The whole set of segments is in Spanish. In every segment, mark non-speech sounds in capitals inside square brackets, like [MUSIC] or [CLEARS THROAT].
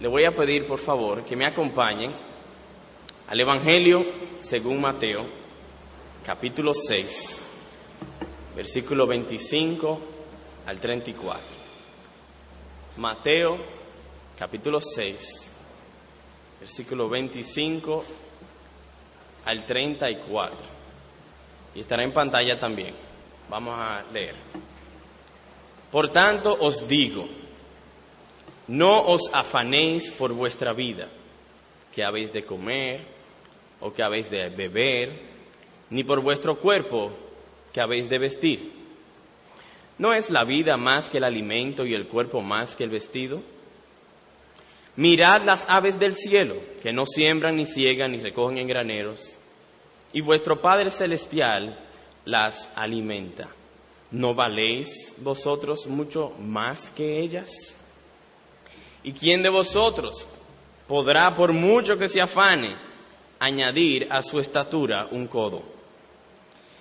le voy a pedir por favor que me acompañen al Evangelio según Mateo, capítulo 6, versículo 25 al 34. Mateo, capítulo 6, versículo 25 al 34. Y estará en pantalla también. Vamos a leer. Por tanto os digo, no os afanéis por vuestra vida, que habéis de comer o que habéis de beber, ni por vuestro cuerpo, que habéis de vestir. ¿No es la vida más que el alimento y el cuerpo más que el vestido? Mirad las aves del cielo, que no siembran ni ciegan ni recogen en graneros, y vuestro Padre Celestial las alimenta. ¿No valéis vosotros mucho más que ellas? ¿Y quién de vosotros podrá, por mucho que se afane, añadir a su estatura un codo?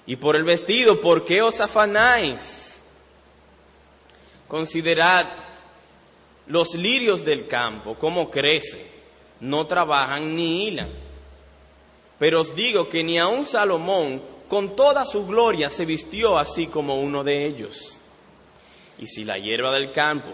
Y por el vestido, ¿por qué os afanáis? Considerad los lirios del campo, cómo crecen, no trabajan ni hilan. Pero os digo que ni aun Salomón, con toda su gloria, se vistió así como uno de ellos. Y si la hierba del campo,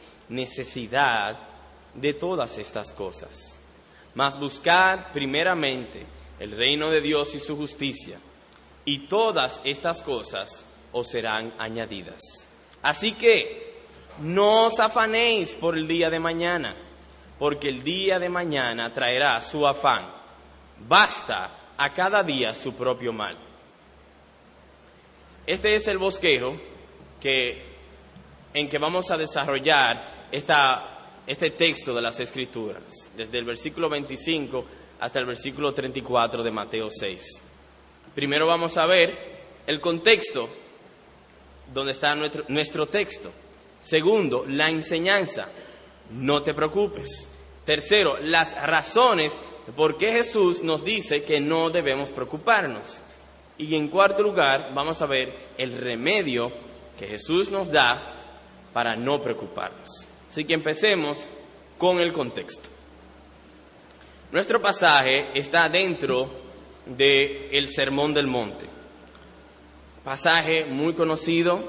necesidad de todas estas cosas. Mas buscad primeramente el reino de Dios y su justicia, y todas estas cosas os serán añadidas. Así que no os afanéis por el día de mañana, porque el día de mañana traerá su afán. Basta a cada día su propio mal. Este es el bosquejo que, en que vamos a desarrollar este texto de las Escrituras, desde el versículo 25 hasta el versículo 34 de Mateo 6. Primero vamos a ver el contexto donde está nuestro, nuestro texto. Segundo, la enseñanza. No te preocupes. Tercero, las razones por qué Jesús nos dice que no debemos preocuparnos. Y en cuarto lugar, vamos a ver el remedio que Jesús nos da para no preocuparnos. Así que empecemos con el contexto. Nuestro pasaje está dentro del Sermón del Monte. Pasaje muy conocido,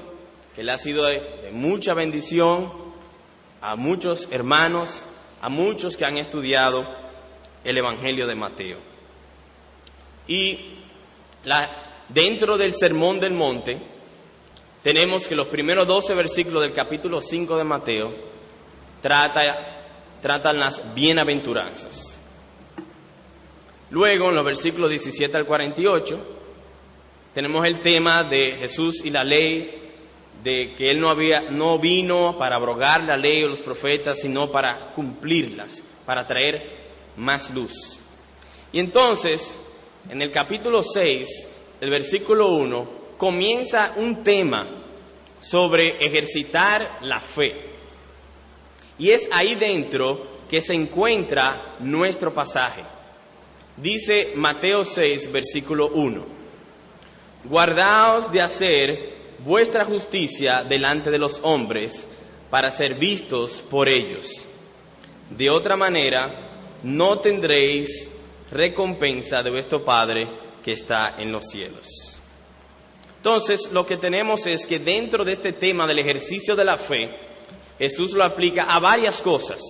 que le ha sido de, mucha bendición a muchos hermanos, a muchos que han estudiado el Evangelio de Mateo. Y dentro del Sermón del Monte tenemos que los primeros 12 versículos del capítulo 5 de Mateo trata, tratan las bienaventuranzas. Luego, en los versículos 17 al 48, tenemos el tema de Jesús y la ley, de que Él no, había, no vino para abrogar la ley o los profetas, sino para cumplirlas, para traer más luz. Y entonces, en el capítulo 6, el versículo 1, comienza un tema sobre ejercitar la fe. Y es ahí dentro que se encuentra nuestro pasaje. Dice Mateo 6, versículo 1. Guardaos de hacer vuestra justicia delante de los hombres para ser vistos por ellos. De otra manera, no tendréis recompensa de vuestro Padre que está en los cielos. Entonces, lo que tenemos es que dentro de este tema del ejercicio de la fe, Jesús lo aplica a varias cosas.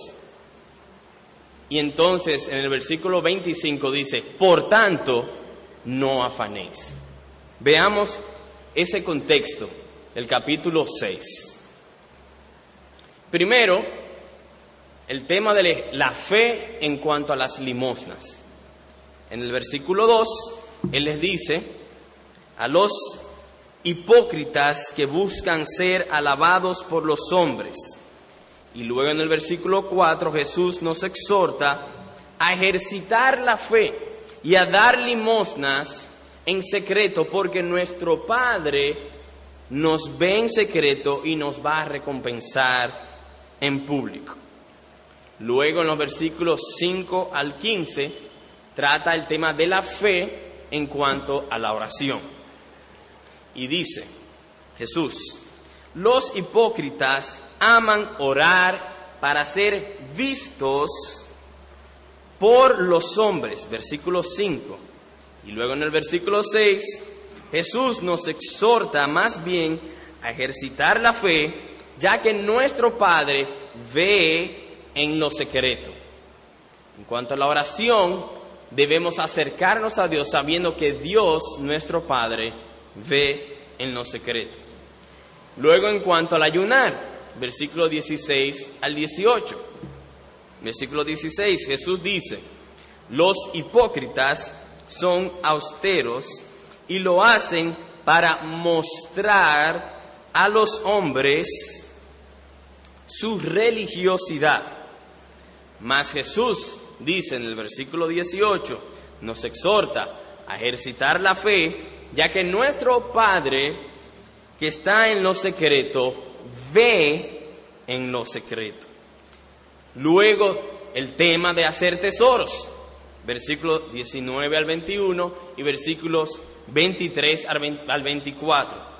Y entonces en el versículo 25 dice, por tanto, no afanéis. Veamos ese contexto, el capítulo 6. Primero, el tema de la fe en cuanto a las limosnas. En el versículo 2, Él les dice, a los hipócritas que buscan ser alabados por los hombres Y luego en el versículo 4 Jesús nos exhorta a ejercitar la fe y a dar limosnas en secreto, porque nuestro Padre nos ve en secreto y nos va a recompensar en público. Luego en los versículos 5 al 15 trata el tema de la fe en cuanto a la oración. Y dice Jesús, los hipócritas aman orar para ser vistos por los hombres, versículo 5. Y luego en el versículo 6, Jesús nos exhorta más bien a ejercitar la fe, ya que nuestro Padre ve en lo secreto. En cuanto a la oración, debemos acercarnos a Dios sabiendo que Dios, nuestro Padre, ve en lo secreto. Luego, en cuanto al ayunar, versículo 16 al 18. Versículo 16, Jesús dice, los hipócritas son austeros y lo hacen para mostrar a los hombres su religiosidad. Mas Jesús dice en el versículo 18, nos exhorta a ejercitar la fe, ya que nuestro Padre que está en lo secreto ve en lo secreto. Luego el tema de hacer tesoros, versículos 19 al 21 y versículos 23 al 24.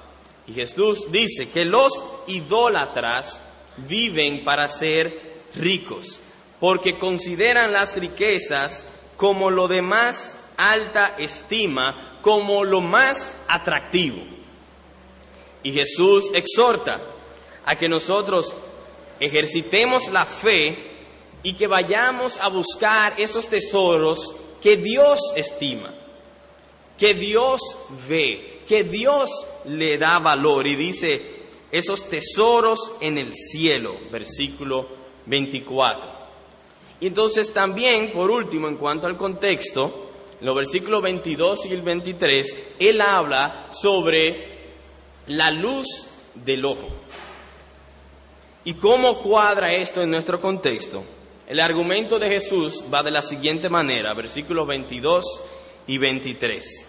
Y Jesús dice que los idólatras viven para ser ricos, porque consideran las riquezas como lo de más alta estima, como lo más atractivo. Y Jesús exhorta a que nosotros ejercitemos la fe y que vayamos a buscar esos tesoros que Dios estima, que Dios ve, que Dios le da valor y dice esos tesoros en el cielo, versículo 24. Y entonces también, por último, en cuanto al contexto, en los versículos 22 y el 23, él habla sobre la luz del ojo. ¿Y cómo cuadra esto en nuestro contexto? El argumento de Jesús va de la siguiente manera, versículos 22 y 23.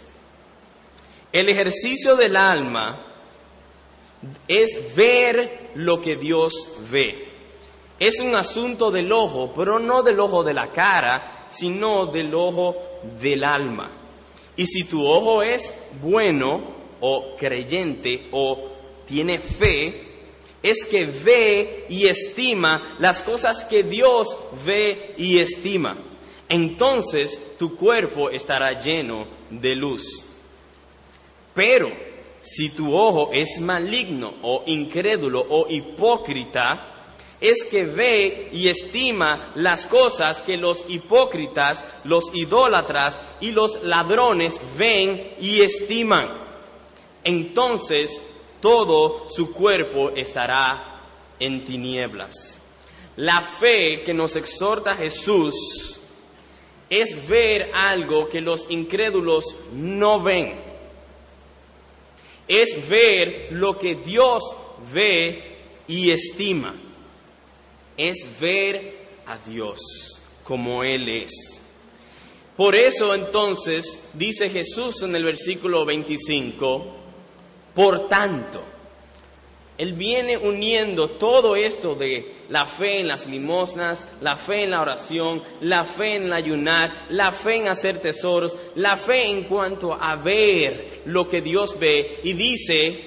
El ejercicio del alma es ver lo que Dios ve. Es un asunto del ojo, pero no del ojo de la cara, sino del ojo del alma. Y si tu ojo es bueno o creyente o tiene fe, es que ve y estima las cosas que Dios ve y estima. Entonces tu cuerpo estará lleno de luz. Pero si tu ojo es maligno o incrédulo o hipócrita, es que ve y estima las cosas que los hipócritas, los idólatras y los ladrones ven y estiman. Entonces todo su cuerpo estará en tinieblas. La fe que nos exhorta Jesús es ver algo que los incrédulos no ven. Es ver lo que Dios ve y estima. Es ver a Dios como Él es. Por eso entonces dice Jesús en el versículo 25, por tanto, Él viene uniendo todo esto de la fe en las limosnas, la fe en la oración, la fe en ayunar, la fe en hacer tesoros, la fe en cuanto a ver lo que Dios ve y dice,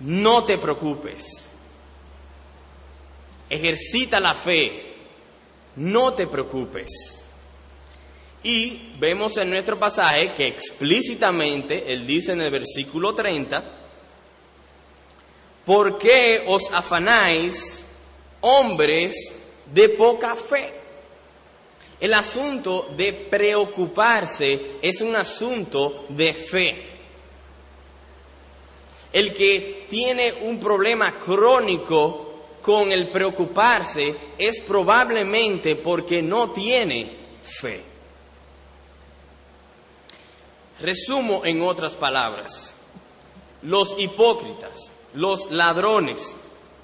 no te preocupes, ejercita la fe, no te preocupes. Y vemos en nuestro pasaje que explícitamente Él dice en el versículo 30, ¿por qué os afanáis, hombres de poca fe? El asunto de preocuparse es un asunto de fe. El que tiene un problema crónico con el preocuparse es probablemente porque no tiene fe. Resumo en otras palabras, los hipócritas, los ladrones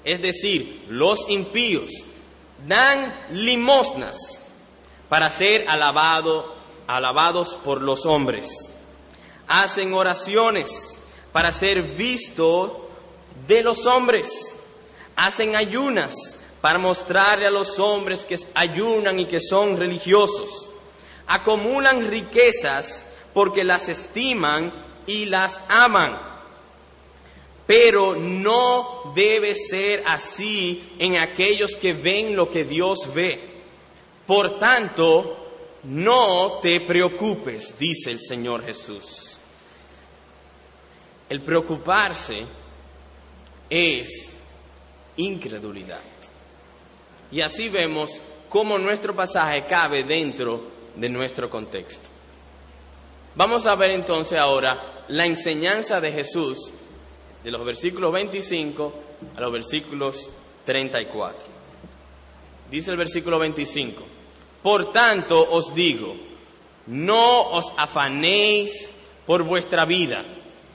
es decir, los impíos, dan limosnas para ser alabado, alabados por los hombres. Hacen oraciones para ser visto de los hombres. Hacen ayunas para mostrarle a los hombres que ayunan y que son religiosos. Acumulan riquezas porque las estiman y las aman. Pero no debe ser así en aquellos que ven lo que Dios ve. Por tanto, no te preocupes, dice el Señor Jesús. El preocuparse es incredulidad. Y así vemos cómo nuestro pasaje cabe dentro de nuestro contexto. Vamos a ver entonces ahora la enseñanza de Jesús de los versículos 25 a los versículos 34. Dice el versículo 25, por tanto os digo, no os afanéis por vuestra vida,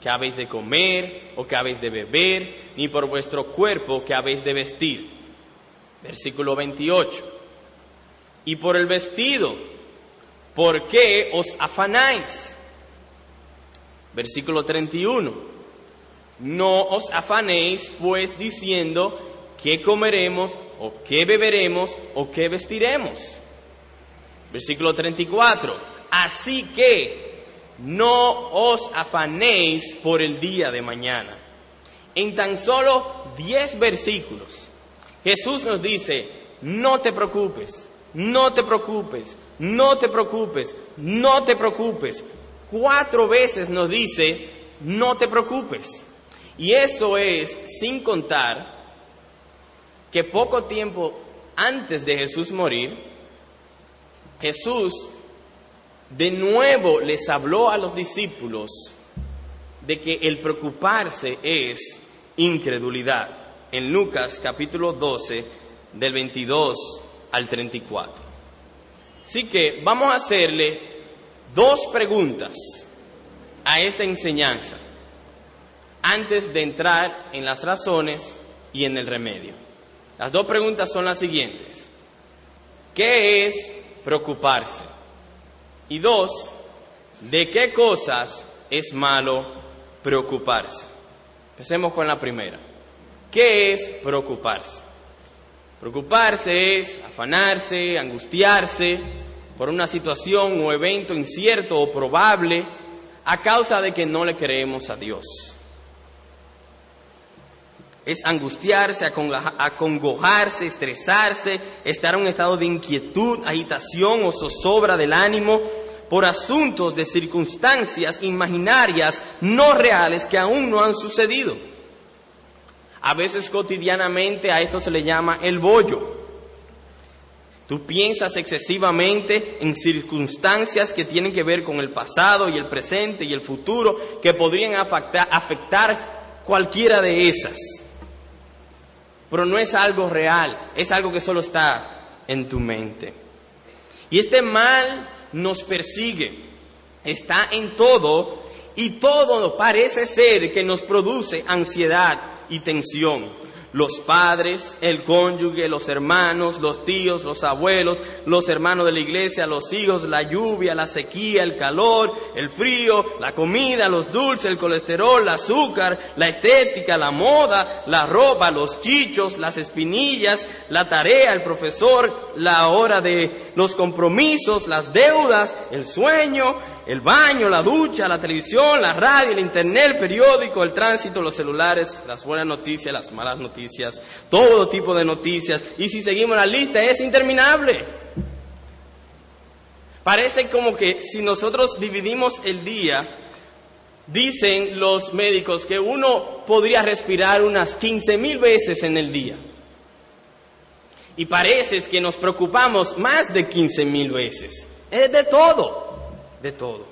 que habéis de comer o que habéis de beber, ni por vuestro cuerpo que habéis de vestir Versículo 28. Y por el vestido, ¿por qué os afanáis? Versículo 31. No os afanéis pues diciendo qué comeremos o qué beberemos o qué vestiremos. Versículo 34. Así que no os afanéis por el día de mañana. En tan solo 10 versículos Jesús nos dice, no te preocupes, no te preocupes, no te preocupes, no te preocupes. Cuatro veces nos dice, no te preocupes. Y eso es sin contar que poco tiempo antes de Jesús morir, Jesús de nuevo les habló a los discípulos de que el preocuparse es incredulidad en Lucas capítulo 12 del 22 al 34. Así que vamos a hacerle dos preguntas a esta enseñanza antes de entrar en las razones y en el remedio. Las dos preguntas son las siguientes. ¿Qué es preocuparse? Y dos, ¿de qué cosas es malo preocuparse? Empecemos con la primera. ¿Qué es preocuparse? Preocuparse es afanarse, angustiarse por una situación o evento incierto o probable a causa de que no le creemos a Dios. Es angustiarse, acongojarse, estresarse, estar en un estado de inquietud, agitación o zozobra del ánimo por asuntos de circunstancias imaginarias no reales que aún no han sucedido. A veces cotidianamente a esto se le llama el bollo. Tú piensas excesivamente en circunstancias que tienen que ver con el pasado y el presente y el futuro que podrían afectar, cualquiera de esas. Pero no es algo real, es algo que solo está en tu mente. Y este mal nos persigue, está en todo y todo parece ser que nos produce ansiedad y tensión. Los padres, el cónyuge, los hermanos, los tíos, los abuelos, los hermanos de la iglesia, los hijos, la lluvia, la sequía, el calor, el frío, la comida, los dulces, el colesterol, el azúcar, la estética, la moda, la ropa, los chichos, las espinillas, la tarea, el profesor, la hora de los compromisos, las deudas, el sueño, el baño, la ducha, la televisión, la radio, el internet, el periódico, el tránsito, los celulares, las buenas noticias, las malas noticias, todo tipo de noticias. Y si seguimos la lista es interminable. Parece como que si nosotros dividimos el día, dicen los médicos que uno podría respirar unas 15 mil veces en el día. Y parece que nos preocupamos más de 15 mil veces. Es de todo de todo.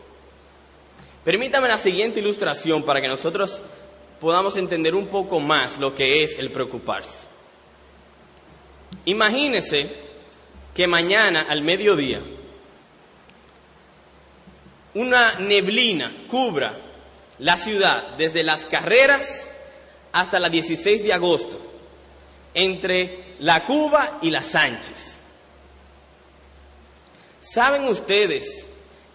Permítame la siguiente ilustración para que nosotros podamos entender un poco más lo que es el preocuparse. Imagínese que mañana al mediodía una neblina cubra la ciudad desde las carreras hasta la 16 de agosto entre la Cuba y la Sánchez. ¿Saben ustedes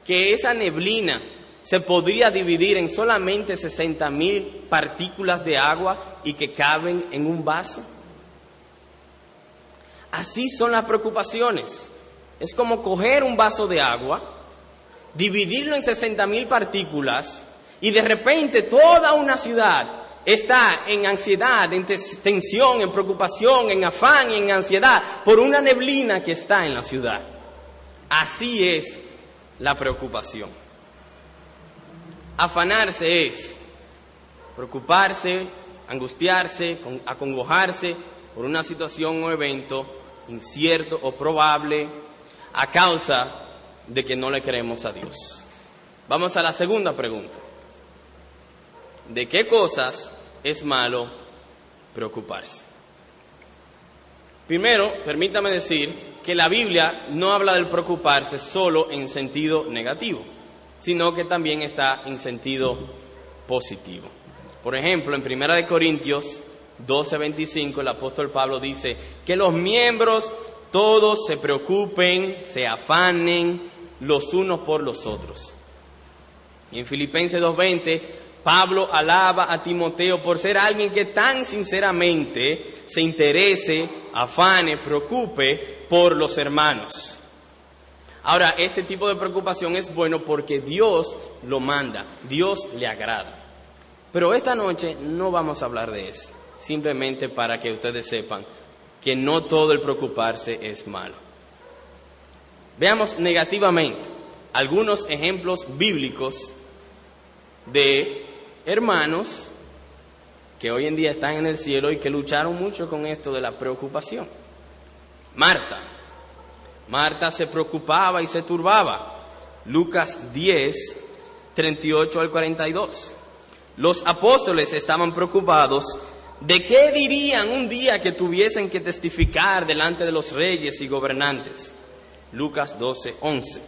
que esa neblina se podría dividir en solamente 60 mil partículas de agua y que caben en un vaso? Así son las preocupaciones. Es como coger un vaso de agua, dividirlo en 60 mil partículas y de repente toda una ciudad está en ansiedad, en tensión, en preocupación, en afán y en ansiedad por una neblina que está en la ciudad. Así es la preocupación. Afanarse es preocuparse, angustiarse, acongojarse por una situación o evento incierto o probable a causa de que no le creemos a Dios. Vamos a la segunda pregunta. ¿De qué cosas es malo preocuparse? Primero, permítame decir que la Biblia no habla del preocuparse solo en sentido negativo, sino que también está en sentido positivo. Por ejemplo, en Primera de Corintios 12:25 el apóstol Pablo dice que los miembros todos se preocupen, se afanen los unos por los otros. Y en Filipenses 2:20 Pablo alaba a Timoteo por ser alguien que tan sinceramente se interese, afane, preocupe por los hermanos. Ahora, este tipo de preocupación es bueno porque Dios lo manda, Dios le agrada. Pero esta noche no vamos a hablar de eso, simplemente para que ustedes sepan que no todo el preocuparse es malo. Veamos negativamente algunos ejemplos bíblicos de hermanos que hoy en día están en el cielo y que lucharon mucho con esto de la preocupación. Marta. Marta se preocupaba y se turbaba. Lucas 10, 38 al 42. Los apóstoles estaban preocupados de qué dirían un día que tuviesen que testificar delante de los reyes y gobernantes. Lucas 12, 11.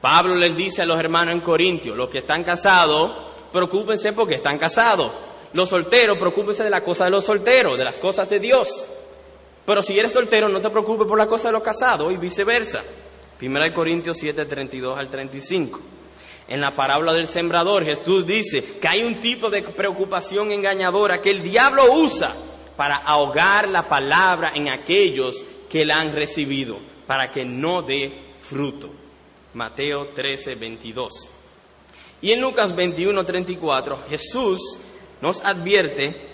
Pablo les dice a los hermanos en Corintio, los que están casados, preocúpense porque están casados. Los solteros, preocúpense de la cosa de los solteros, de las cosas de Dios. Pero si eres soltero, no te preocupes por la cosa de los casados y viceversa. Primera de Corintios 7, 32 al 35. En la parábola del sembrador, Jesús dice que hay un tipo de preocupación engañadora que el diablo usa para ahogar la palabra en aquellos que la han recibido, para que no dé fruto. Mateo 13, 22. Y en Lucas 21, 34, Jesús nos advierte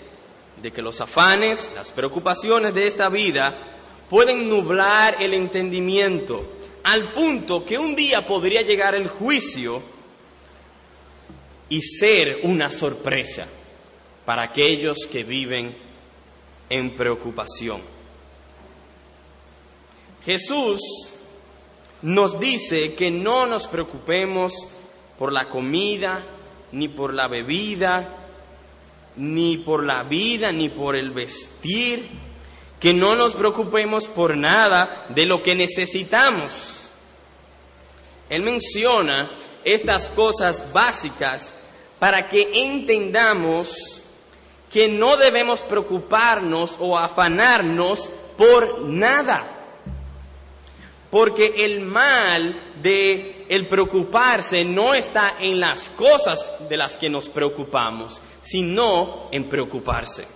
de que los afanes, las preocupaciones de esta vida pueden nublar el entendimiento al punto que un día podría llegar el juicio y ser una sorpresa para aquellos que viven en preocupación. Jesús nos dice que no nos preocupemos por la comida, ni por la bebida, ni por la vida, ni por el vestir, que no nos preocupemos por nada de lo que necesitamos. Él menciona estas cosas básicas para que entendamos que no debemos preocuparnos o afanarnos por nada. Porque el mal de el preocuparse no está en las cosas de las que nos preocupamos, sino en preocuparse.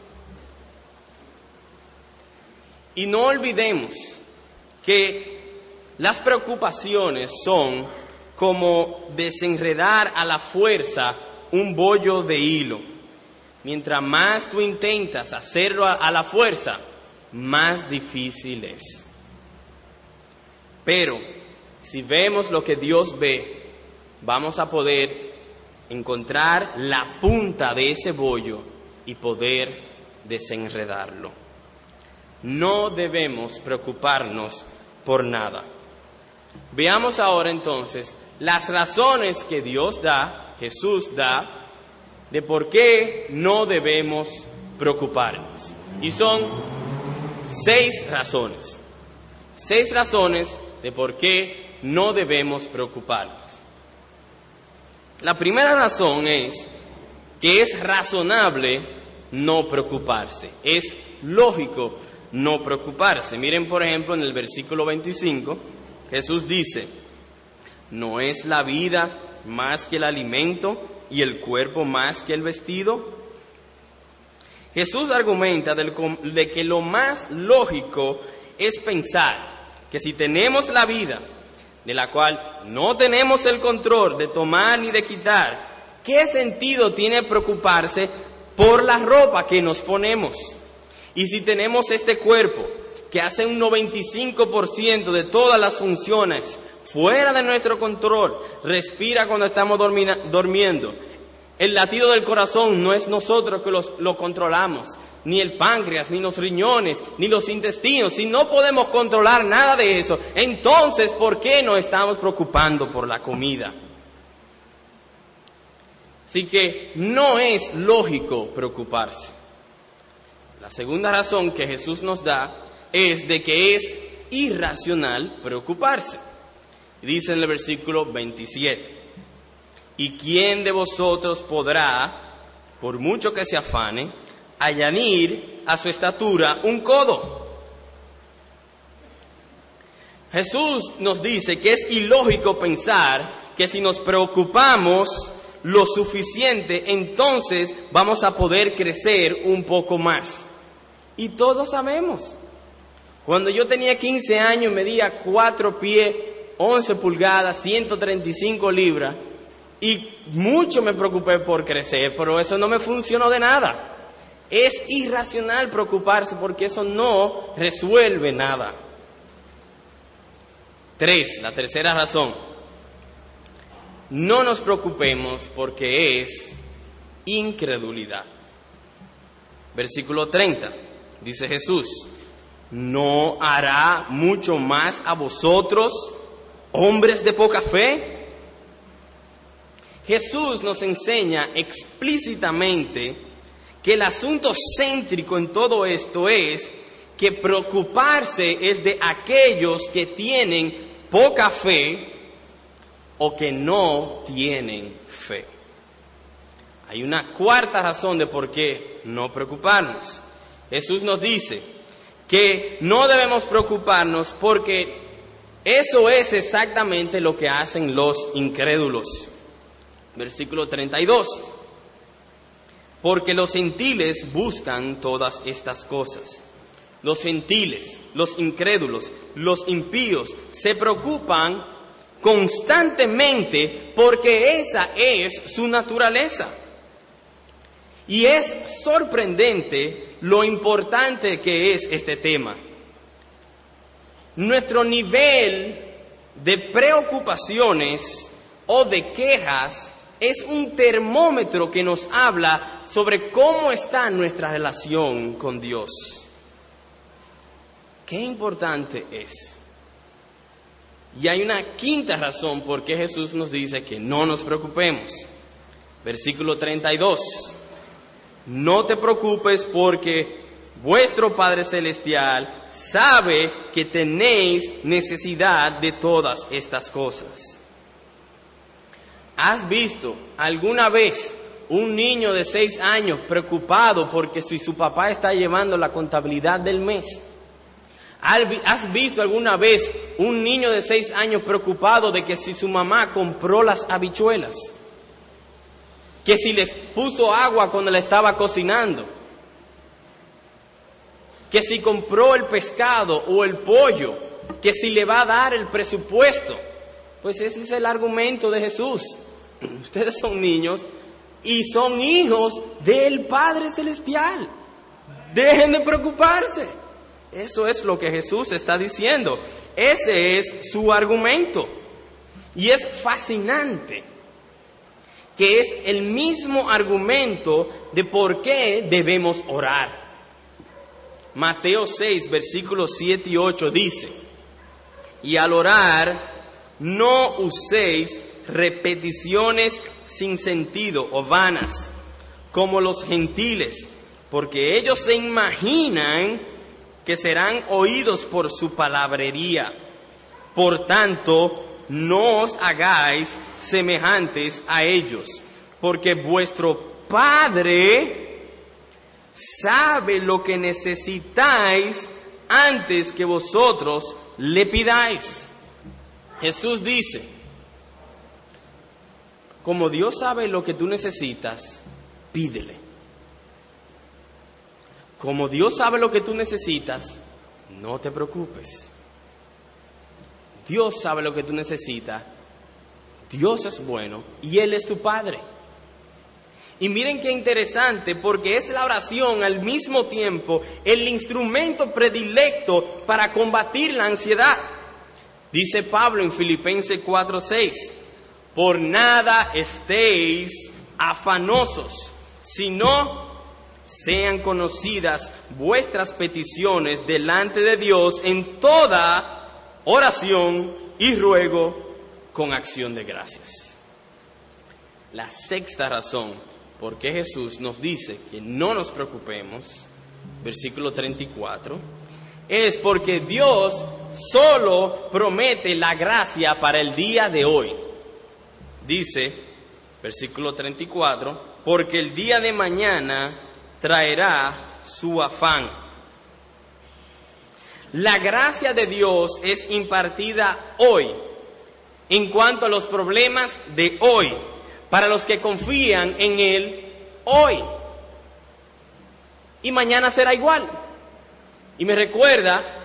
Y no olvidemos que las preocupaciones son como desenredar a la fuerza un bollo de hilo. Mientras más tú intentas hacerlo a, la fuerza, más difícil es. Pero si vemos lo que Dios ve, vamos a poder encontrar la punta de ese bollo y poder desenredarlo. No debemos preocuparnos por nada. Veamos ahora entonces las razones que Dios da, Jesús da, de por qué no debemos preocuparnos. Y son seis razones. Seis razones de por qué no debemos preocuparnos. La primera razón es que es razonable no preocuparse. Es lógico no preocuparse. Miren, por ejemplo, en el versículo 25, Jesús dice, ¿no es la vida más que el alimento y el cuerpo más que el vestido? Jesús argumenta de que lo más lógico es pensar que si tenemos la vida, de la cual no tenemos el control de tomar ni de quitar, ¿qué sentido tiene preocuparse por la ropa que nos ponemos? Y si tenemos este cuerpo que hace un 95% de todas las funciones fuera de nuestro control, respira cuando estamos durmiendo, el latido del corazón no es nosotros que lo controlamos, ni el páncreas, ni los riñones, ni los intestinos. Si no podemos controlar nada de eso, entonces, ¿por qué nos estamos preocupando por la comida? Así que no es lógico preocuparse. La segunda razón que Jesús nos da es de que es irracional preocuparse. Dice en el versículo 27. ¿Y quién de vosotros podrá, por mucho que se afane, a su estatura un codo? Jesús nos dice que es ilógico pensar que si nos preocupamos lo suficiente, entonces vamos a poder crecer un poco más. Y todos sabemos. Cuando yo tenía 15 años, medía 4 pies, 11 pulgadas, 135 libras y mucho me preocupé por crecer, pero eso no me funcionó de nada. Es irracional preocuparse porque eso no resuelve nada. Tres, la tercera razón. No nos preocupemos porque es incredulidad. Versículo 30, dice Jesús, ¿no hará mucho más a vosotros, hombres de poca fe? Jesús nos enseña explícitamente que el asunto céntrico en todo esto es que preocuparse es de aquellos que tienen poca fe o que no tienen fe. Hay una cuarta razón de por qué no preocuparnos. Jesús nos dice que no debemos preocuparnos porque eso es exactamente lo que hacen los incrédulos versículo 32. Porque los gentiles buscan todas estas cosas. Los gentiles, los incrédulos, los impíos se preocupan constantemente porque esa es su naturaleza. Y es sorprendente lo importante que es este tema. Nuestro nivel de preocupaciones o de quejas es un termómetro que nos habla sobre cómo está nuestra relación con Dios. Qué importante es. Y hay una quinta razón por qué Jesús nos dice que no nos preocupemos. Versículo 32. No te preocupes porque vuestro Padre Celestial sabe que tenéis necesidad de todas estas cosas. ¿Has visto alguna vez un niño de seis años preocupado porque si su papá está llevando la contabilidad del mes? ¿Has visto alguna vez un niño de seis años preocupado de que si su mamá compró las habichuelas? Que si les puso agua cuando le estaba cocinando? Que si compró el pescado o el pollo? Que si le va a dar el presupuesto? Pues ese es el argumento de Jesús. [CLEARS THROAT] Ustedes son niños y son hijos del Padre Celestial. Dejen de preocuparse. Eso es lo que Jesús está diciendo. Ese es su argumento. Y es fascinante que es el mismo argumento de por qué debemos orar. Mateo 6, versículos 7 y 8 dice, y al orar no uséis repeticiones sin sentido o vanas, como los gentiles, porque ellos se imaginan que serán oídos por su palabrería. Por tanto, no os hagáis semejantes a ellos, porque vuestro Padre sabe lo que necesitáis antes que vosotros le pidáis. Jesús dice, como Dios sabe lo que tú necesitas, pídele. Como Dios sabe lo que tú necesitas, no te preocupes. Dios sabe lo que tú necesitas. Dios es bueno y Él es tu Padre. Y miren qué interesante, porque es la oración al mismo tiempo el instrumento predilecto para combatir la ansiedad. Dice Pablo en Filipenses 4:6, por nada estéis afanosos, sino sean conocidas vuestras peticiones delante de Dios en toda oración y ruego con acción de gracias. La sexta razón por qué Jesús nos dice que no nos preocupemos, versículo 34, es porque Dios solo promete la gracia para el día de hoy. Dice, versículo 34, porque el día de mañana traerá su afán. La gracia de Dios es impartida hoy en cuanto a los problemas de hoy, para los que confían en Él hoy. Y mañana será igual. Y me recuerda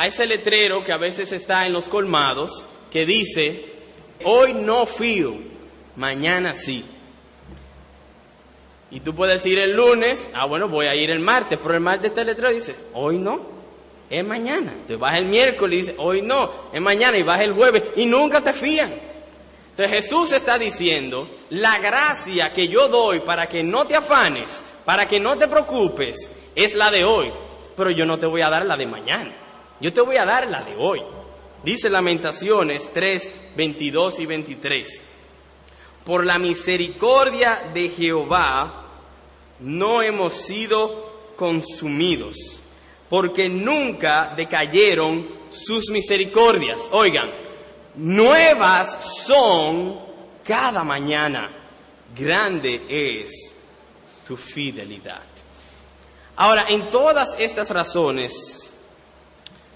a ese letrero que a veces está en los colmados, que dice, hoy no fío, mañana sí. Y tú puedes ir el lunes, ah, bueno, voy a ir el martes, pero el martes este letrero dice, hoy no, es mañana. Entonces vas el miércoles y dice, hoy no, es mañana, y vas el jueves, y nunca te fían. Entonces Jesús está diciendo, la gracia que yo doy para que no te afanes, para que no te preocupes, es la de hoy, pero yo no te voy a dar la de mañana, yo te voy a dar la de hoy. Dice Lamentaciones 3, 22 y 23. Por la misericordia de Jehová no hemos sido consumidos, porque nunca decayeron sus misericordias. Oigan, nuevas son cada mañana, grande es tu fidelidad. Ahora, en todas estas razones,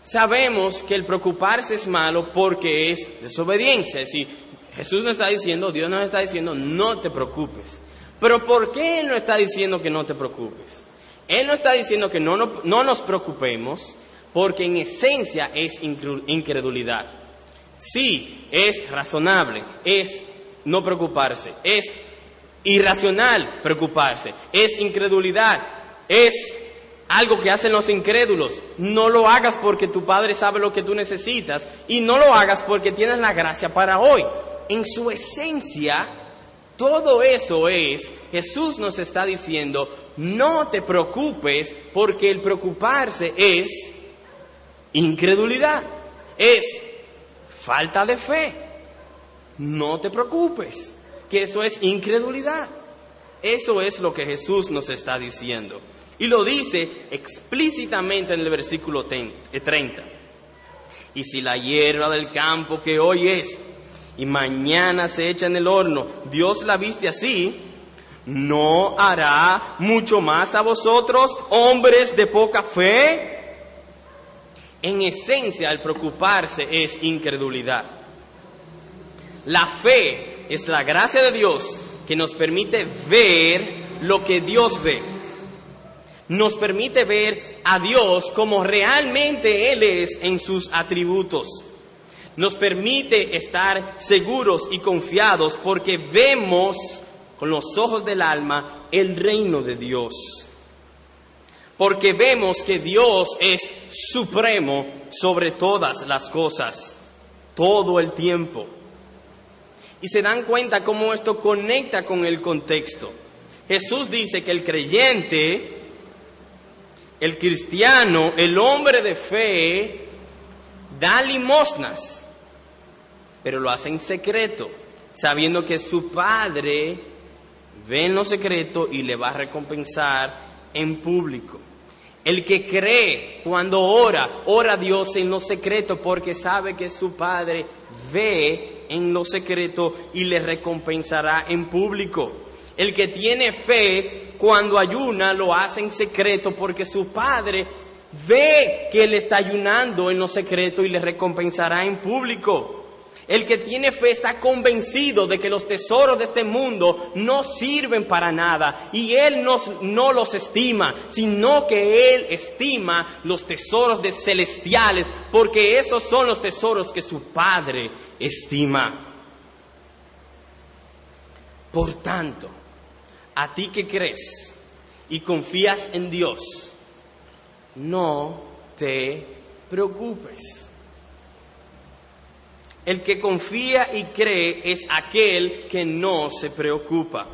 sabemos que el preocuparse es malo porque es desobediencia, es decir, Jesús nos está diciendo, Dios nos está diciendo, no te preocupes. Pero ¿por qué Él no está diciendo que no te preocupes? Él no está diciendo que no, no, nos preocupemos porque en esencia es incredulidad. Sí, es razonable, es no preocuparse, es irracional preocuparse, es incredulidad, es algo que hacen los incrédulos. No lo hagas porque tu Padre sabe lo que tú necesitas y no lo hagas porque tienes la gracia para hoy en su esencia, todo eso es, Jesús nos está diciendo, no te preocupes porque el preocuparse es incredulidad, es falta de fe. No te preocupes, que eso es incredulidad. Eso es lo que Jesús nos está diciendo. Y lo dice explícitamente en el versículo 30. Y si la hierba del campo que hoy es y mañana se echa en el horno, Dios la viste así, ¿no hará mucho más a vosotros, hombres de poca fe? En esencia, el preocuparse es incredulidad. La fe es la gracia de Dios que nos permite ver lo que Dios ve. Nos permite ver a Dios como realmente Él es en sus atributos nos permite estar seguros y confiados porque vemos con los ojos del alma el reino de Dios. Porque vemos que Dios es supremo sobre todas las cosas, todo el tiempo. Y se dan cuenta cómo esto conecta con el contexto. Jesús dice que el creyente, el cristiano, el hombre de fe, da limosnas pero lo hace en secreto, sabiendo que su Padre ve en lo secreto y le va a recompensar en público. El que cree cuando ora, ora a Dios en lo secreto porque sabe que su Padre ve en lo secreto y le recompensará en público. El que tiene fe cuando ayuna lo hace en secreto porque su Padre Ve que Él está ayunando en lo secreto y le recompensará en público. El que tiene fe está convencido de que los tesoros de este mundo no sirven para nada y Él no, los estima, sino que Él estima los tesoros de celestiales, porque esos son los tesoros que su Padre estima. Por tanto, a ti que crees y confías en Dios, no te preocupes. El que confía y cree es aquel que no se preocupa.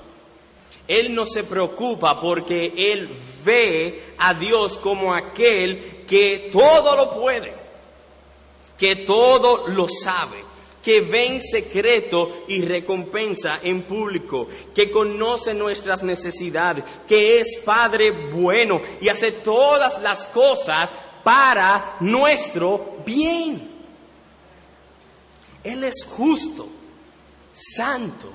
Él no se preocupa porque él ve a Dios como aquel que todo lo puede, que todo lo sabe, que ve en secreto y recompensa en público, que conoce nuestras necesidades, que es Padre bueno y hace todas las cosas para nuestro bien. Él es justo, santo,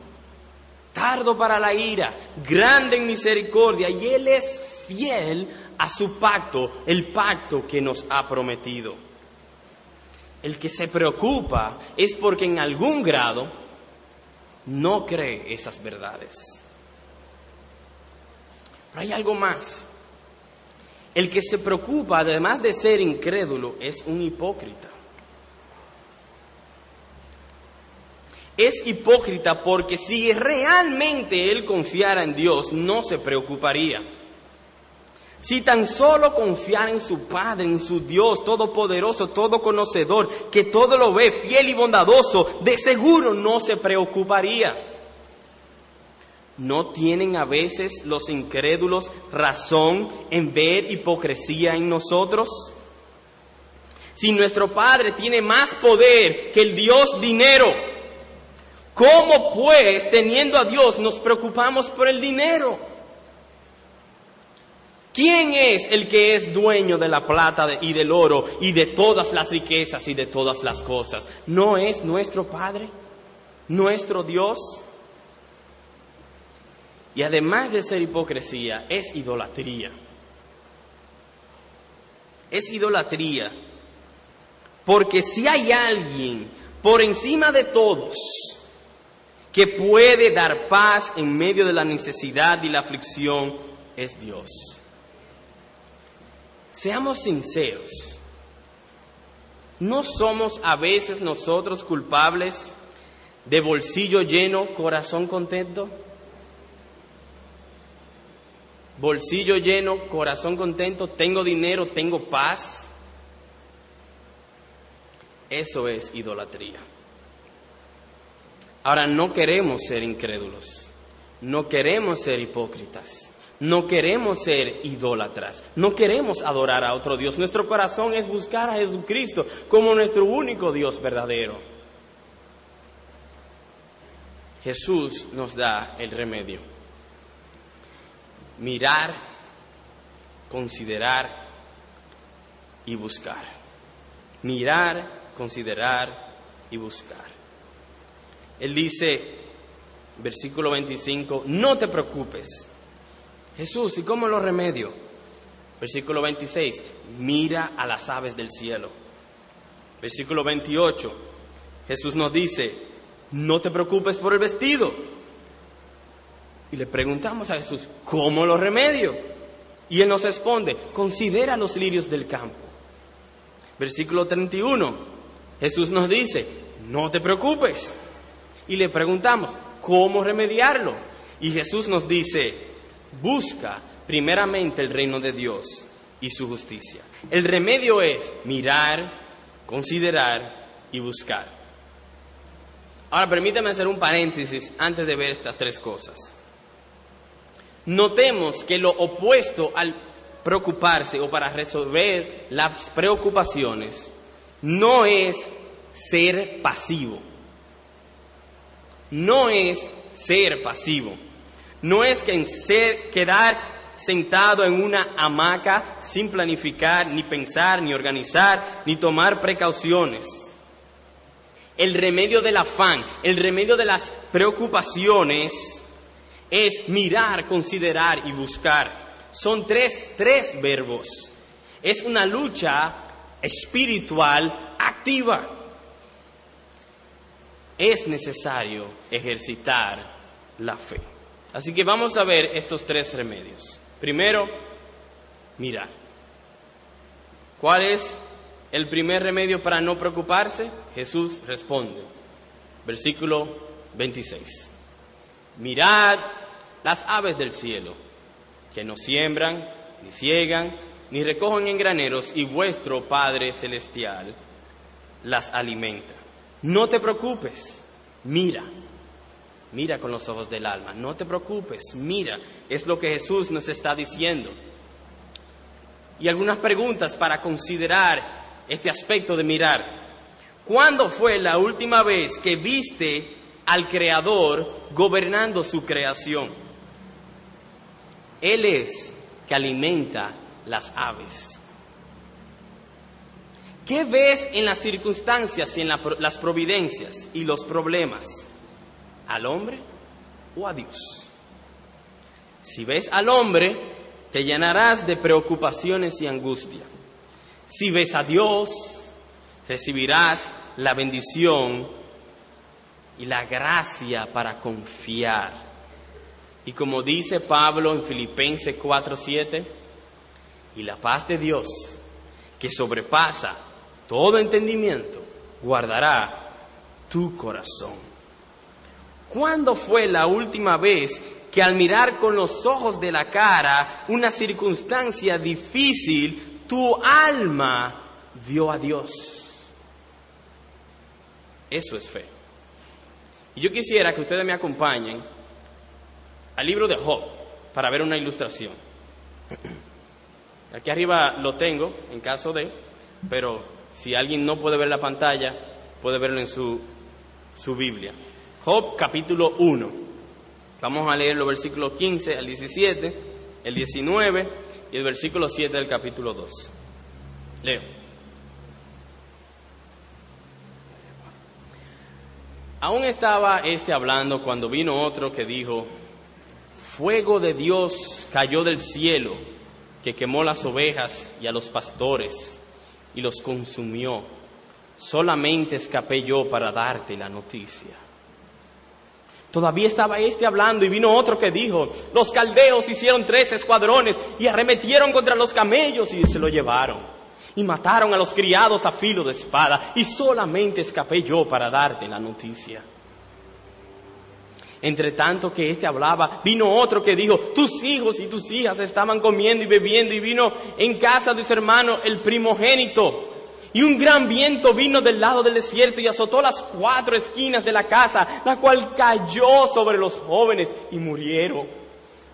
tardo para la ira, grande en misericordia y Él es fiel a su pacto, el pacto que nos ha prometido. El que se preocupa es porque en algún grado no cree esas verdades. Pero hay algo más. El que se preocupa, además de ser incrédulo, es un hipócrita. Es hipócrita porque si realmente él confiara en Dios, no se preocuparía. Si tan solo confiara en su Padre, en su Dios todopoderoso, todo conocedor, que todo lo ve, fiel y bondadoso, de seguro no se preocuparía. ¿No tienen a veces los incrédulos razón en ver hipocresía en nosotros? Si nuestro Padre tiene más poder que el Dios dinero, ¿Cómo pues, teniendo a Dios, nos preocupamos por el dinero? ¿Quién es el que es dueño de la plata y del oro y de todas las riquezas y de todas las cosas? ¿No es nuestro Padre? ¿Nuestro Dios? Y además de ser hipocresía, es idolatría. Es idolatría. Porque si hay alguien por encima de todos, que puede dar paz en medio de la necesidad y la aflicción es Dios. Seamos sinceros, ¿no somos a veces nosotros culpables de bolsillo lleno, corazón contento? Bolsillo lleno, corazón contento, tengo dinero, tengo paz. Eso es idolatría. Ahora, no queremos ser incrédulos, no queremos ser hipócritas, no queremos ser idólatras, no queremos adorar a otro Dios. Nuestro corazón es buscar a Jesucristo como nuestro único Dios verdadero. Jesús nos da el remedio. Mirar, considerar y buscar. Mirar, considerar y buscar. Él dice, versículo 25, no te preocupes. Jesús, ¿y cómo lo remedio? Versículo 26, mira a las aves del cielo. Versículo 28, Jesús nos dice, no te preocupes por el vestido. Y le preguntamos a Jesús, ¿cómo lo remedio? Y Él nos responde, considera los lirios del campo. Versículo 31, Jesús nos dice, no te preocupes y le preguntamos, ¿cómo remediarlo? Y Jesús nos dice, busca primeramente el reino de Dios y su justicia. El remedio es mirar, considerar y buscar. Ahora permítame hacer un paréntesis antes de ver estas tres cosas. Notemos que lo opuesto al preocuparse o para resolver las preocupaciones no es ser pasivo no es ser pasivo, no es que ser, quedar sentado en una hamaca sin planificar, ni pensar, ni organizar, ni tomar precauciones. El remedio del afán, el remedio de las preocupaciones es mirar, considerar y buscar. Son tres, tres verbos. es una lucha espiritual activa. Es necesario ejercitar la fe. Así que vamos a ver estos tres remedios. Primero, mirar. ¿Cuál es el primer remedio para no preocuparse? Jesús responde. Versículo 26. Mirad las aves del cielo, que no siembran, ni ciegan, ni recogen en graneros, y vuestro Padre Celestial las alimenta. No te preocupes, mira, mira con los ojos del alma, no te preocupes, mira, es lo que Jesús nos está diciendo. Y algunas preguntas para considerar este aspecto de mirar. ¿Cuándo fue la última vez que viste al Creador gobernando su creación? Él es que alimenta las aves. ¿Qué ves en las circunstancias y en las providencias y los problemas? ¿Al hombre o a Dios? Si ves al hombre, te llenarás de preocupaciones y angustia. Si ves a Dios, recibirás la bendición y la gracia para confiar. Y como dice Pablo en Filipenses 4:7, y la paz de Dios, que sobrepasa todo entendimiento, guardará tu corazón. ¿Cuándo fue la última vez que al mirar con los ojos de la cara una circunstancia difícil, tu alma vio a Dios? Eso es fe. Y yo quisiera que ustedes me acompañen al libro de Job para ver una ilustración. Aquí arriba lo tengo en caso de, pero si alguien no puede ver la pantalla, puede verlo en su, su Biblia. Job capítulo 1. Vamos a leer los versículos 15 al 17, el 19 y el versículo 7 del capítulo 2. Leo. Aún estaba este hablando cuando vino otro que dijo, fuego de Dios cayó del cielo que quemó las ovejas y a los pastores y los consumió. Solamente escapé yo para darte la noticia. Todavía estaba este hablando y vino otro que dijo, los caldeos hicieron tres escuadrones y arremetieron contra los camellos y se lo llevaron. Y mataron a los criados a filo de espada y solamente escapé yo para darte la noticia. Entre tanto que éste hablaba, vino otro que dijo, tus hijos y tus hijas estaban comiendo y bebiendo y vino en casa de su hermano el primogénito. Y un gran viento vino del lado del desierto y azotó las cuatro esquinas de la casa, la cual cayó sobre los jóvenes y murieron.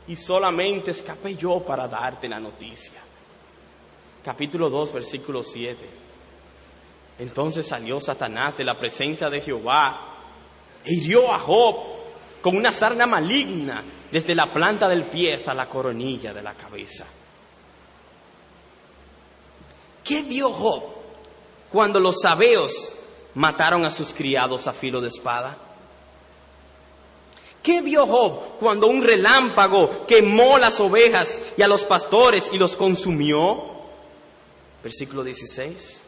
Y solamente escapé yo para darte la noticia. Capítulo 2, versículo 7. Entonces salió Satanás de la presencia de Jehová e hirió a Job con una sarna maligna desde la planta del pie hasta la coronilla de la cabeza. ¿Qué vio Job cuando los sabeos mataron a sus criados a filo de espada? ¿Qué vio Job cuando un relámpago quemó las ovejas y a los pastores y los consumió? Versículo 16.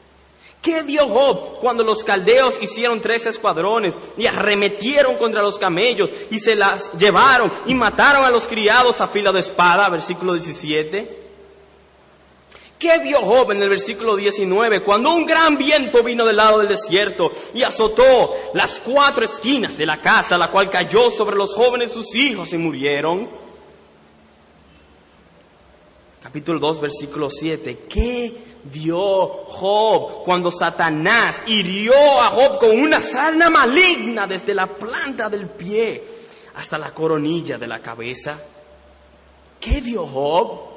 ¿Qué vio Job cuando los caldeos hicieron tres escuadrones y arremetieron contra los camellos y se las llevaron y mataron a los criados a fila de espada? Versículo 17. ¿Qué vio Job en el versículo 19 cuando un gran viento vino del lado del desierto y azotó las cuatro esquinas de la casa, la cual cayó sobre los jóvenes sus hijos y murieron? Capítulo 2, versículo 7. ¿Qué vio Job cuando Satanás hirió a Job con una sarna maligna desde la planta del pie hasta la coronilla de la cabeza. ¿Qué vio Job?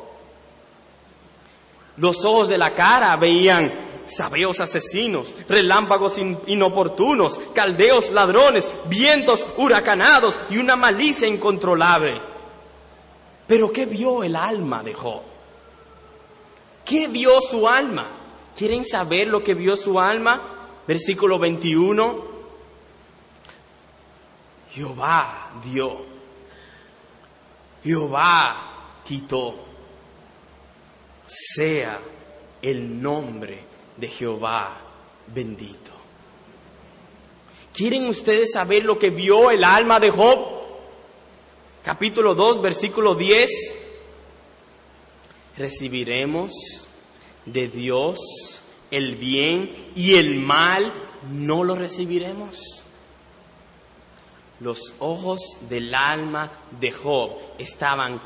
Los ojos de la cara veían sabeos asesinos, relámpagos inoportunos, caldeos ladrones, vientos huracanados y una malicia incontrolable. Pero ¿qué vio el alma de Job? ¿Qué vio su alma? ¿Quieren saber lo que vio su alma? Versículo 21. Jehová dio. Jehová quitó. Sea el nombre de Jehová bendito. ¿Quieren ustedes saber lo que vio el alma de Job? Capítulo 2, versículo 10. Recibiremos de Dios el bien y el mal no lo recibiremos. Los ojos del alma de Job estaban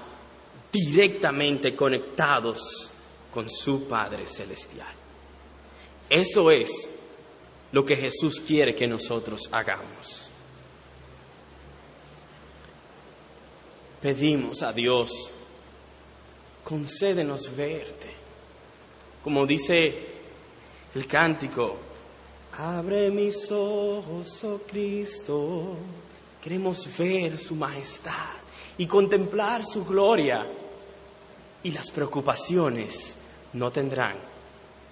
directamente conectados con su Padre Celestial. Eso es lo que Jesús quiere que nosotros hagamos. Pedimos a Dios, concédenos verte. Como dice el cántico, abre mis ojos, oh Cristo. Queremos ver su majestad y contemplar su gloria. Y las preocupaciones no tendrán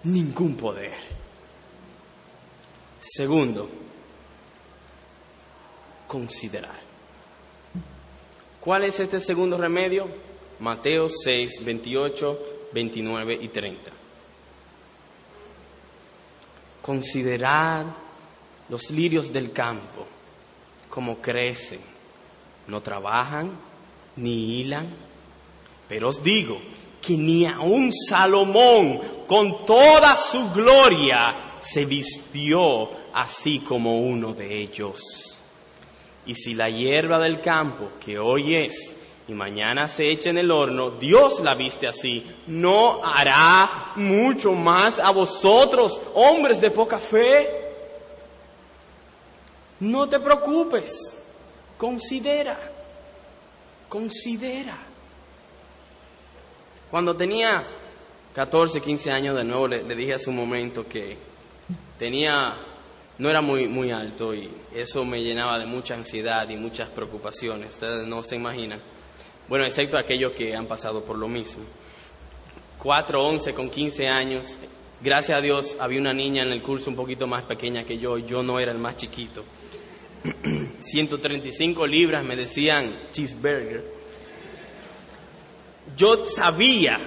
ningún poder. Segundo, considerar. ¿Cuál es este segundo remedio? Mateo 6, 28, 29 y 30. Considerad los lirios del campo, como crecen, no trabajan ni hilan, pero os digo que ni un Salomón con toda su gloria se vistió así como uno de ellos. Y si la hierba del campo, que hoy es y mañana se echa en el horno, Dios la viste así, ¿no hará mucho más a vosotros, hombres de poca fe? No te preocupes, considera, considera. Cuando tenía 14, 15 años, de nuevo le, dije hace un momento que tenía, no era muy, muy alto y eso me llenaba de mucha ansiedad y muchas preocupaciones. Ustedes no se imaginan. Bueno, excepto aquellos que han pasado por lo mismo. 4, 11 con 15 años. Gracias a Dios había una niña en el curso un poquito más pequeña que yo, yo no era el más chiquito. [CLEARS THROAT] 135 libras me decían cheeseburger yo sabía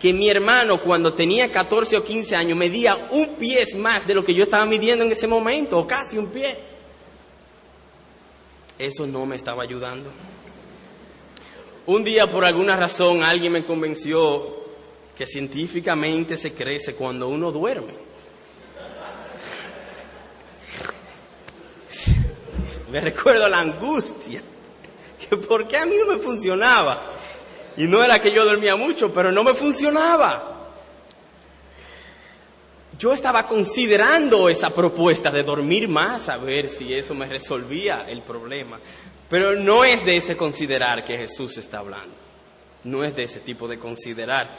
que mi hermano cuando tenía 14 o 15 años medía un pie más de lo que yo estaba midiendo en ese momento, o casi un pie. Eso no me estaba ayudando. Un día por alguna razón alguien me convenció que científicamente se crece cuando uno duerme. [LAUGHS] Me recuerdo la angustia, que por qué a mí no me funcionaba. Y no era que yo dormía mucho, pero no me funcionaba. Yo estaba considerando esa propuesta de dormir más a ver si eso me resolvía el problema. Pero no es de ese considerar que Jesús está hablando. No es de ese tipo de considerar.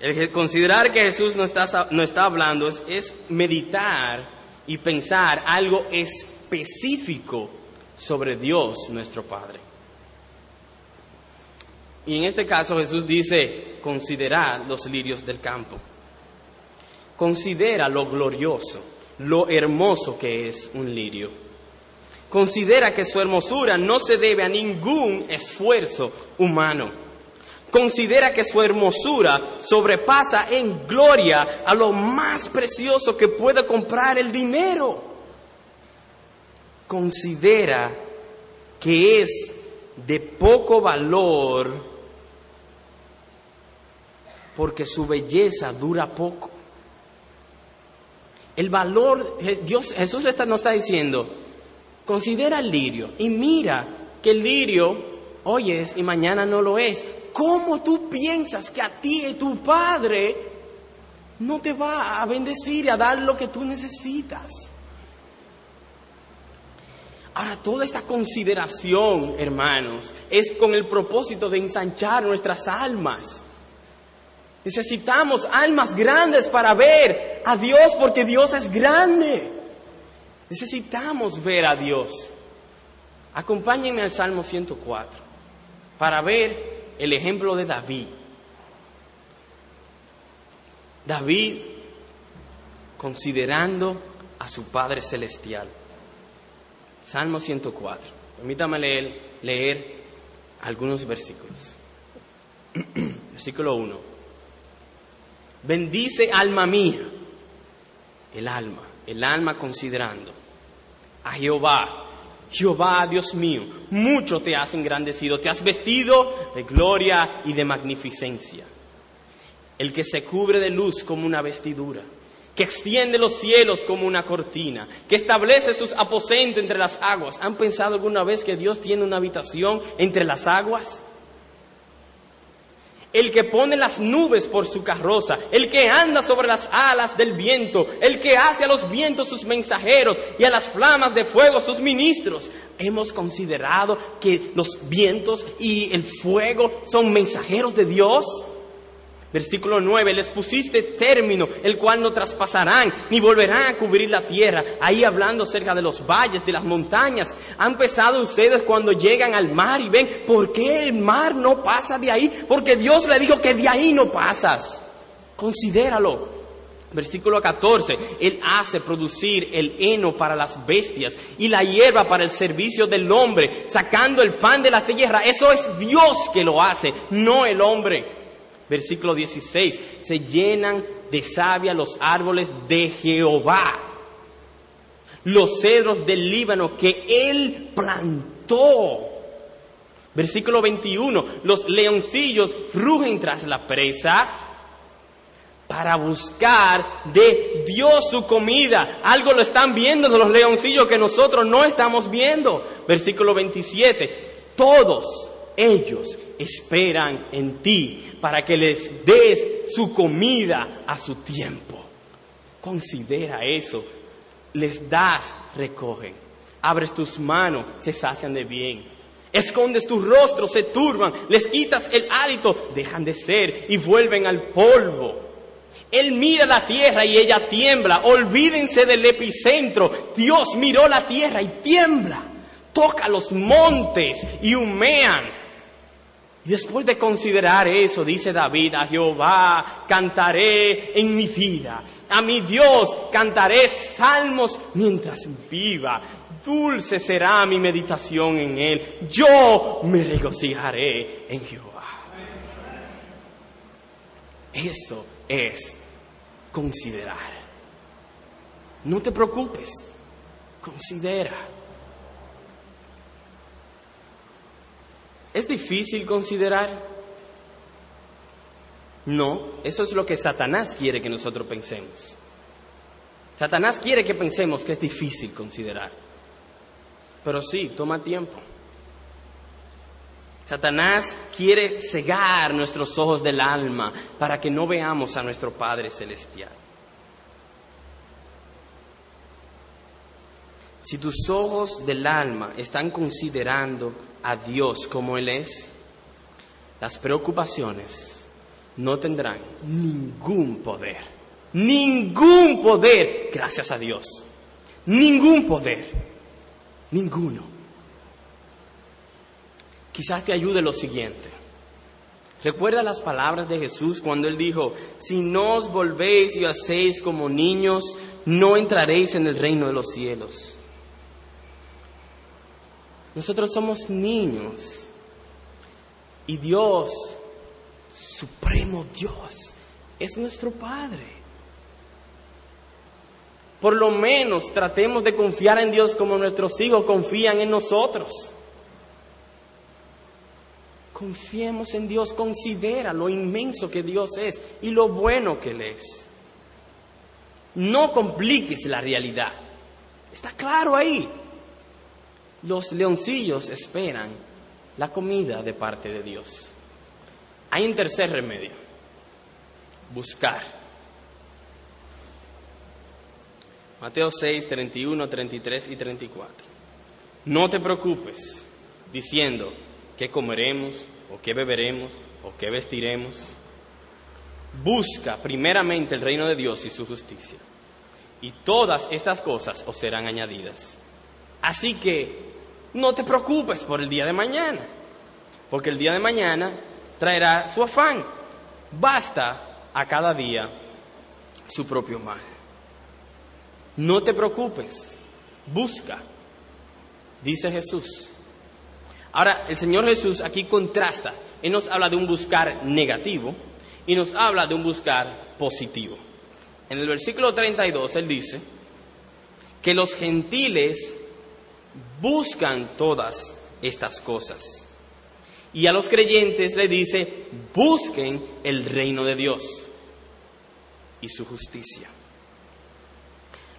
El considerar que Jesús no está, no está hablando es, es meditar y pensar algo específico sobre Dios nuestro Padre. Y en este caso Jesús dice, considerad los lirios del campo. Considera lo glorioso, lo hermoso que es un lirio. Considera que su hermosura no se debe a ningún esfuerzo humano. Considera que su hermosura sobrepasa en gloria a lo más precioso que puede comprar el dinero. Considera que es de poco valor porque su belleza dura poco. El valor, Dios, Jesús nos está diciendo, considera el lirio y mira que el lirio hoy es y mañana no lo es. ¿Cómo tú piensas que a ti y tu Padre no te va a bendecir y a dar lo que tú necesitas? Ahora, toda esta consideración, hermanos, es con el propósito de ensanchar nuestras almas Necesitamos almas grandes para ver a Dios porque Dios es grande. Necesitamos ver a Dios. Acompáñenme al Salmo 104 para ver el ejemplo de David. David considerando a su Padre Celestial. Salmo 104. Permítame leer, leer algunos versículos. [CLEARS THROAT] Versículo 1. Bendice alma mía. El alma, el alma considerando a Jehová. Jehová, Dios mío, mucho te has engrandecido, te has vestido de gloria y de magnificencia. El que se cubre de luz como una vestidura, que extiende los cielos como una cortina, que establece sus aposentos entre las aguas. ¿Han pensado alguna vez que Dios tiene una habitación entre las aguas? El que pone las nubes por su carroza, el que anda sobre las alas del viento, el que hace a los vientos sus mensajeros y a las flamas de fuego sus ministros. Hemos considerado que los vientos y el fuego son mensajeros de Dios. Versículo 9, les pusiste término, el cual no traspasarán, ni volverán a cubrir la tierra. Ahí hablando cerca de los valles, de las montañas. ¿Han pensado ustedes cuando llegan al mar y ven por qué el mar no pasa de ahí? Porque Dios le dijo que de ahí no pasas. Considéralo. Versículo 14, Él hace producir el heno para las bestias y la hierba para el servicio del hombre, sacando el pan de la tierra. Eso es Dios que lo hace, no el hombre. Versículo 16, se llenan de savia los árboles de Jehová, los cedros del Líbano que él plantó. Versículo 21, los leoncillos rugen tras la presa para buscar de Dios su comida. Algo lo están viendo los leoncillos que nosotros no estamos viendo. Versículo 27, todos ellos esperan en ti para que les des su comida a su tiempo. Considera eso. Les das, recogen. Abres tus manos, se sacian de bien. Escondes tu rostro, se turban. Les quitas el hálito, dejan de ser y vuelven al polvo. Él mira la tierra y ella tiembla. Olvídense del epicentro. Dios miró la tierra y tiembla. Toca los montes y humean. Después de considerar eso, dice David, a Jehová cantaré en mi vida, a mi Dios cantaré salmos mientras viva. Dulce será mi meditación en él. Yo me regocijaré en Jehová. Eso es considerar. No te preocupes, considera. ¿Es difícil considerar? No, eso es lo que Satanás quiere que nosotros pensemos. Satanás quiere que pensemos que es difícil considerar. Pero sí, toma tiempo. Satanás quiere cegar nuestros ojos del alma para que no veamos a nuestro Padre Celestial. Si tus ojos del alma están considerando a Dios como Él es, las preocupaciones no tendrán ningún poder. Ningún poder, gracias a Dios. Ningún poder. Ninguno. Quizás te ayude lo siguiente. Recuerda las palabras de Jesús cuando Él dijo, si no os volvéis y hacéis como niños, no entraréis en el reino de los cielos. Nosotros somos niños y Dios, supremo Dios, es nuestro Padre. Por lo menos tratemos de confiar en Dios como nuestros hijos confían en nosotros. Confiemos en Dios, considera lo inmenso que Dios es y lo bueno que Él es. No compliques la realidad. Está claro ahí. Los leoncillos esperan la comida de parte de Dios. Hay un tercer remedio, buscar. Mateo 6, 31, 33 y 34. No te preocupes diciendo qué comeremos o qué beberemos o qué vestiremos. Busca primeramente el reino de Dios y su justicia. Y todas estas cosas os serán añadidas. Así que no te preocupes por el día de mañana, porque el día de mañana traerá su afán. Basta a cada día su propio mal. No te preocupes, busca, dice Jesús. Ahora, el Señor Jesús aquí contrasta. Él nos habla de un buscar negativo y nos habla de un buscar positivo. En el versículo 32 él dice que los gentiles buscan todas estas cosas. Y a los creyentes le dice, busquen el reino de Dios y su justicia.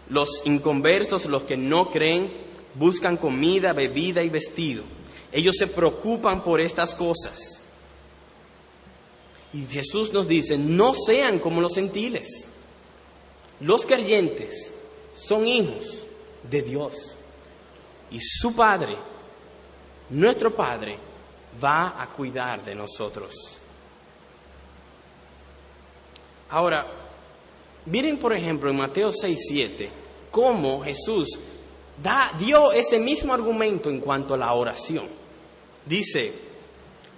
Los inconversos, los que no creen, buscan comida, bebida y vestido. Ellos se preocupan por estas cosas. Y Jesús nos dice, no sean como los gentiles. Los creyentes son hijos de Dios. Y su Padre, nuestro Padre, va a cuidar de nosotros. Ahora, miren por ejemplo en Mateo 6, 7, cómo Jesús da, dio ese mismo argumento en cuanto a la oración. Dice,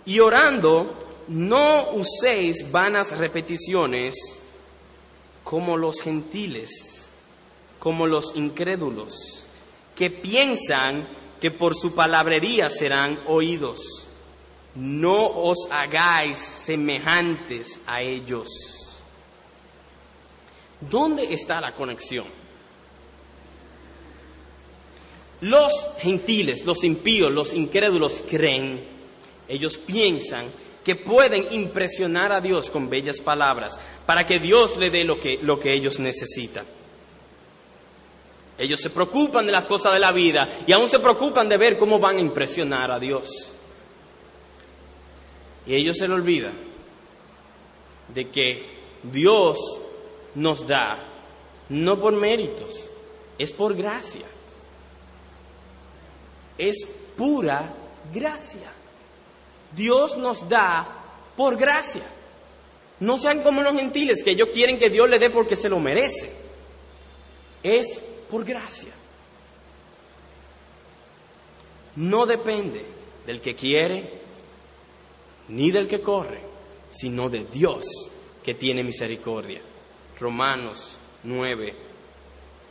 y orando, no uséis vanas repeticiones como los gentiles, como los incrédulos, que piensan que por su palabrería serán oídos. No os hagáis semejantes a ellos. ¿Dónde está la conexión? Los gentiles, los impíos, los incrédulos creen, ellos piensan que pueden impresionar a Dios con bellas palabras para que Dios le dé lo que, lo que ellos necesitan. Ellos se preocupan de las cosas de la vida y aún se preocupan de ver cómo van a impresionar a Dios. Y ellos se le olvidan de que Dios nos da no por méritos, es por gracia. Es pura gracia. Dios nos da por gracia. No sean como los gentiles que ellos quieren que Dios le dé porque se lo merece. Es por gracia. No depende del que quiere ni del que corre, sino de Dios que tiene misericordia. Romanos 9,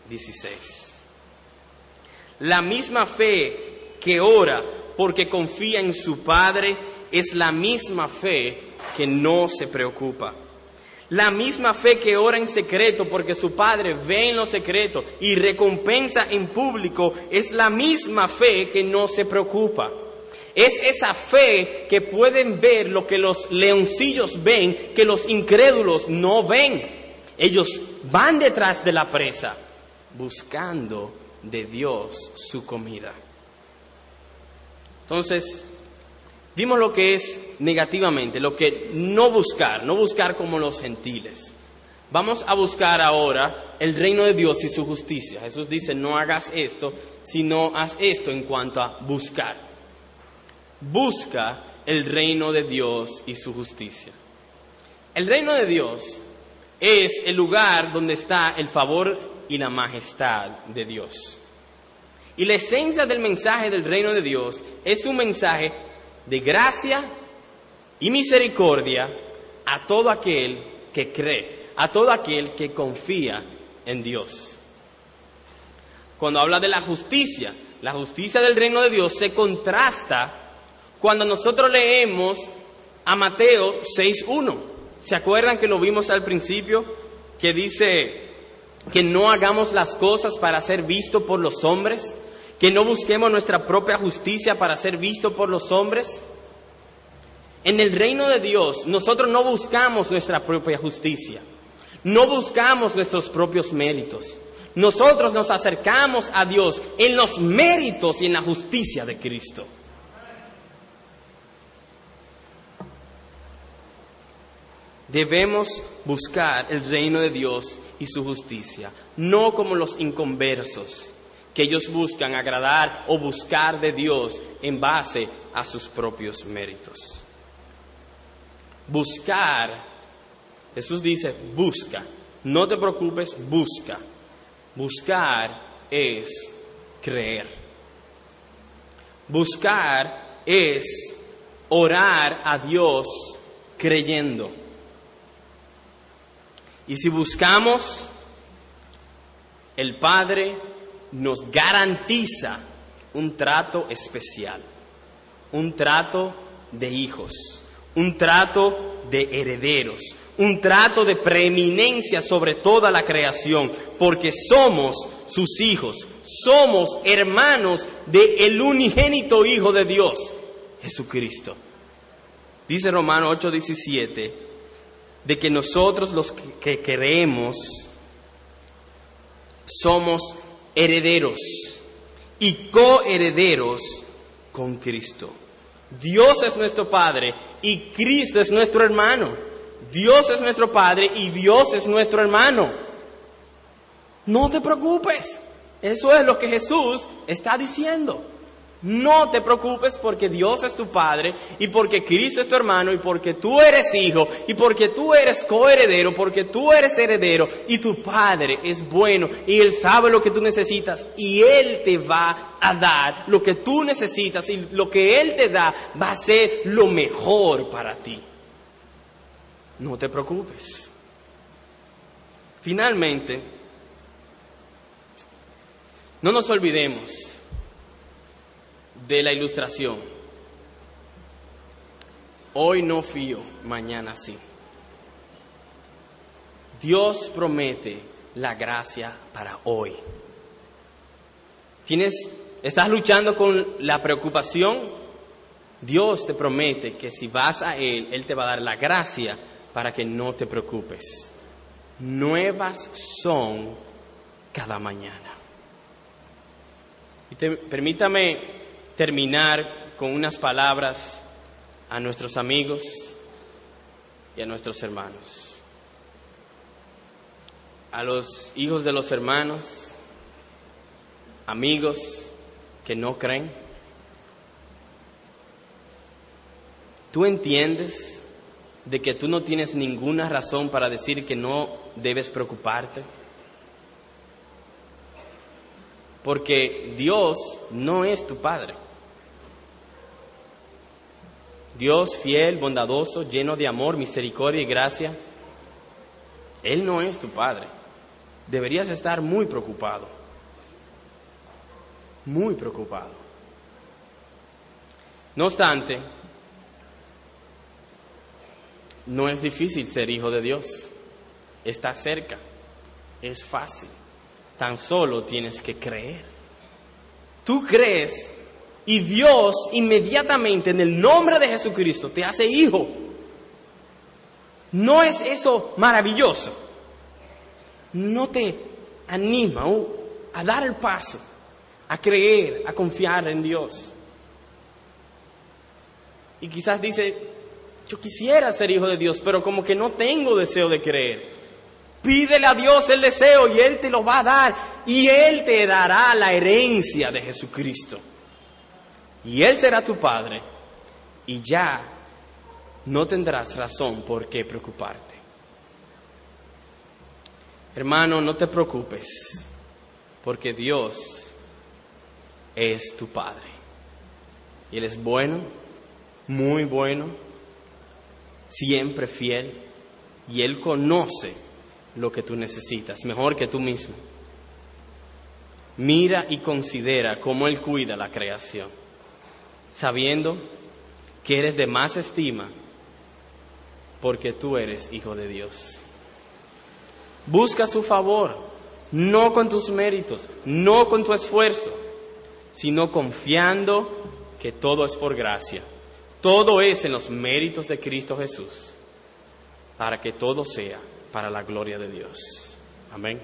16. La misma fe que ora porque confía en su Padre es la misma fe que no se preocupa. La misma fe que ora en secreto porque su Padre ve en lo secreto y recompensa en público es la misma fe que no se preocupa. Es esa fe que pueden ver lo que los leoncillos ven, que los incrédulos no ven. Ellos van detrás de la presa buscando de Dios su comida. Entonces, vimos lo que es negativamente, lo que no buscar, no buscar como los gentiles. Vamos a buscar ahora el reino de Dios y su justicia. Jesús dice, no hagas esto, sino haz esto en cuanto a buscar. Busca el reino de Dios y su justicia. El reino de Dios es el lugar donde está el favor y la majestad de Dios. Y la esencia del mensaje del reino de Dios es un mensaje de gracia y misericordia a todo aquel que cree, a todo aquel que confía en Dios. Cuando habla de la justicia, la justicia del reino de Dios se contrasta cuando nosotros leemos a Mateo 6.1. ¿Se acuerdan que lo vimos al principio? Que dice que no hagamos las cosas para ser visto por los hombres, que no busquemos nuestra propia justicia para ser visto por los hombres. En el reino de Dios nosotros no buscamos nuestra propia justicia, no buscamos nuestros propios méritos. Nosotros nos acercamos a Dios en los méritos y en la justicia de Cristo. Debemos buscar el reino de Dios y su justicia, no como los inconversos que ellos buscan agradar o buscar de Dios en base a sus propios méritos. Buscar, Jesús dice, busca, no te preocupes, busca. Buscar es creer. Buscar es orar a Dios creyendo. Y si buscamos, el Padre nos garantiza un trato especial, un trato de hijos, un trato de herederos, un trato de preeminencia sobre toda la creación, porque somos sus hijos, somos hermanos del el unigénito Hijo de Dios, Jesucristo. Dice Romano 8:17, de que nosotros los que creemos somos herederos y coherederos con Cristo. Dios es nuestro Padre y Cristo es nuestro hermano. Dios es nuestro Padre y Dios es nuestro hermano. No te preocupes. Eso es lo que Jesús está diciendo. No te preocupes porque Dios es tu Padre y porque Cristo es tu hermano y porque tú eres hijo y porque tú eres coheredero, porque tú eres heredero y tu Padre es bueno y Él sabe lo que tú necesitas y Él te va a dar lo que tú necesitas y lo que Él te da va a ser lo mejor para ti. No te preocupes. Finalmente, no nos olvidemos de la ilustración. Hoy no fío, mañana sí. Dios promete la gracia para hoy. ¿Tienes, ¿Estás luchando con la preocupación? Dios te promete que si vas a Él, Él te va a dar la gracia para que no te preocupes. Nuevas son cada mañana. Permítame terminar con unas palabras a nuestros amigos y a nuestros hermanos. A los hijos de los hermanos, amigos que no creen. ¿Tú entiendes de que tú no tienes ninguna razón para decir que no debes preocuparte? Porque Dios no es tu Padre. Dios fiel, bondadoso, lleno de amor, misericordia y gracia, Él no es tu Padre. Deberías estar muy preocupado, muy preocupado. No obstante, no es difícil ser hijo de Dios. Está cerca, es fácil. Tan solo tienes que creer. Tú crees y Dios inmediatamente en el nombre de Jesucristo te hace hijo. ¿No es eso maravilloso? ¿No te anima a dar el paso, a creer, a confiar en Dios? Y quizás dice, yo quisiera ser hijo de Dios, pero como que no tengo deseo de creer. Pídele a Dios el deseo y Él te lo va a dar y Él te dará la herencia de Jesucristo y Él será tu Padre y ya no tendrás razón por qué preocuparte. Hermano, no te preocupes, porque Dios es tu Padre. Y Él es bueno, muy bueno, siempre fiel, y Él conoce lo que tú necesitas, mejor que tú mismo. Mira y considera cómo Él cuida la creación sabiendo que eres de más estima porque tú eres hijo de Dios. Busca su favor, no con tus méritos, no con tu esfuerzo, sino confiando que todo es por gracia. Todo es en los méritos de Cristo Jesús, para que todo sea para la gloria de Dios. Amén.